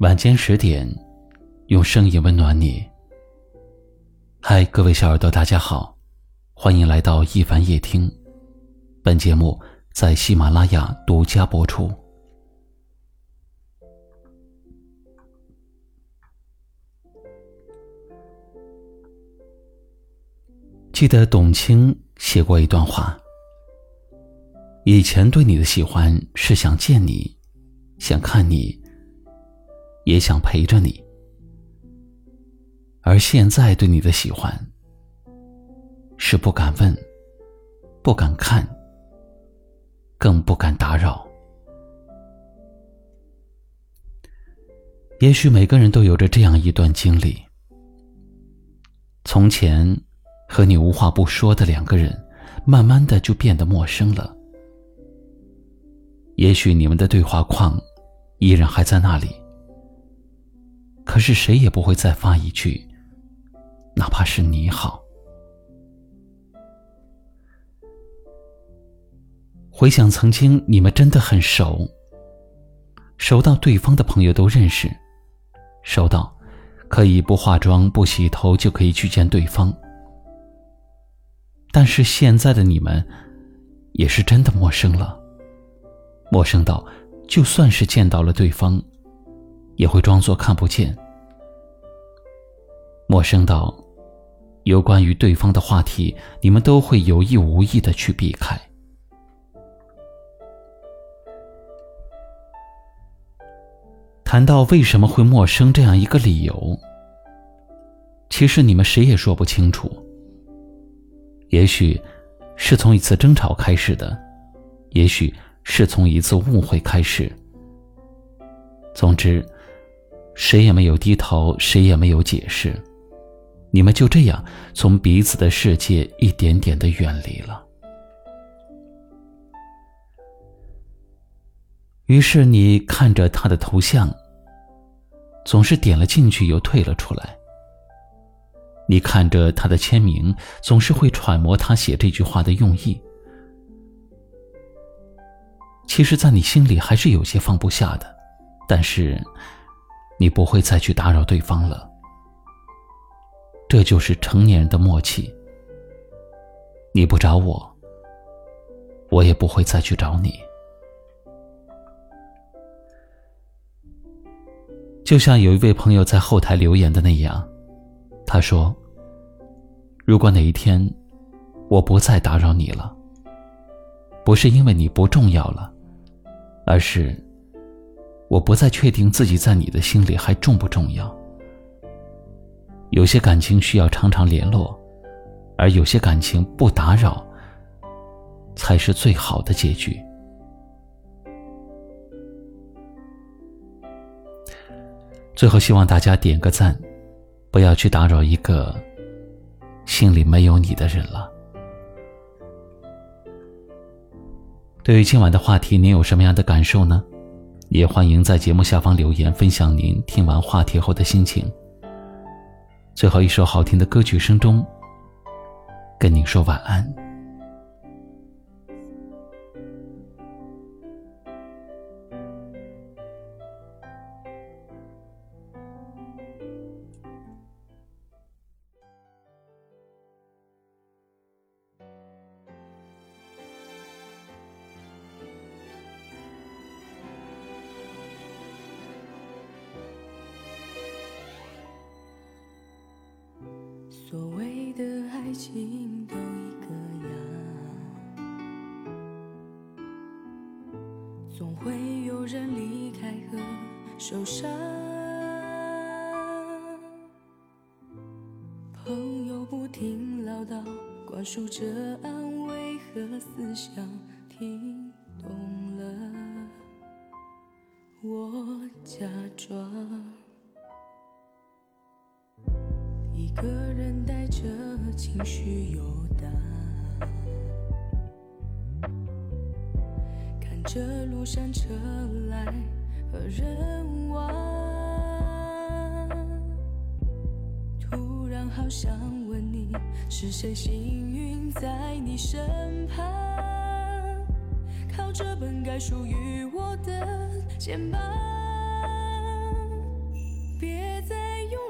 晚间十点，用声音温暖你。嗨，各位小耳朵，大家好，欢迎来到一凡夜听。本节目在喜马拉雅独家播出。记得董卿写过一段话：以前对你的喜欢是想见你，想看你，也想陪着你；而现在对你的喜欢是不敢问，不敢看，更不敢打扰。也许每个人都有着这样一段经历：从前。和你无话不说的两个人，慢慢的就变得陌生了。也许你们的对话框依然还在那里，可是谁也不会再发一句，哪怕是你好。回想曾经，你们真的很熟，熟到对方的朋友都认识，熟到可以不化妆、不洗头就可以去见对方。但是现在的你们，也是真的陌生了。陌生到，就算是见到了对方，也会装作看不见。陌生到，有关于对方的话题，你们都会有意无意的去避开。谈到为什么会陌生这样一个理由，其实你们谁也说不清楚。也许，是从一次争吵开始的，也许是从一次误会开始。总之，谁也没有低头，谁也没有解释，你们就这样从彼此的世界一点点的远离了。于是，你看着他的头像，总是点了进去又退了出来。你看着他的签名，总是会揣摩他写这句话的用意。其实，在你心里还是有些放不下的，但是，你不会再去打扰对方了。这就是成年人的默契。你不找我，我也不会再去找你。就像有一位朋友在后台留言的那样，他说。如果哪一天，我不再打扰你了，不是因为你不重要了，而是我不再确定自己在你的心里还重不重要。有些感情需要常常联络，而有些感情不打扰，才是最好的结局。最后，希望大家点个赞，不要去打扰一个。心里没有你的人了。对于今晚的话题，您有什么样的感受呢？也欢迎在节目下方留言，分享您听完话题后的心情。最后一首好听的歌曲声中，跟您说晚安。所谓的爱情都一个样，总会有人离开和受伤。朋友不停唠叨，灌输着安慰和思想，听懂了，我假装。一个人带着情绪游荡，看着路上车来和人往，突然好想问你，是谁幸运在你身旁，靠着本该属于我的肩膀。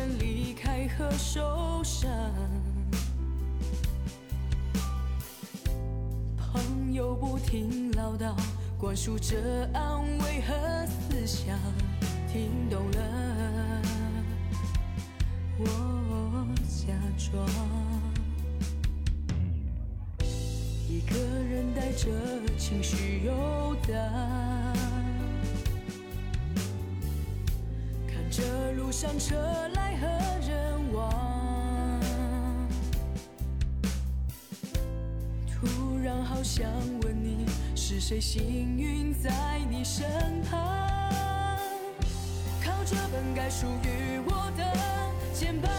人离开和受伤。朋友不停唠叨，灌输着安慰和思想，听懂了，我假装。一个人带着情绪游荡，上车来和人往，突然好想问你，是谁幸运在你身旁，靠着本该属于我的肩膀。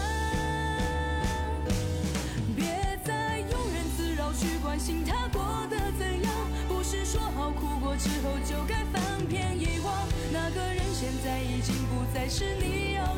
别再庸人自扰，去关心他过得怎样？不是说好哭过之后就该翻篇遗忘。那个人现在已经不再是你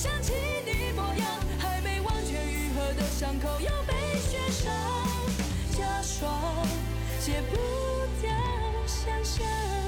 想起你模样还没完全愈合的伤口又被雪上加霜戒不掉想象。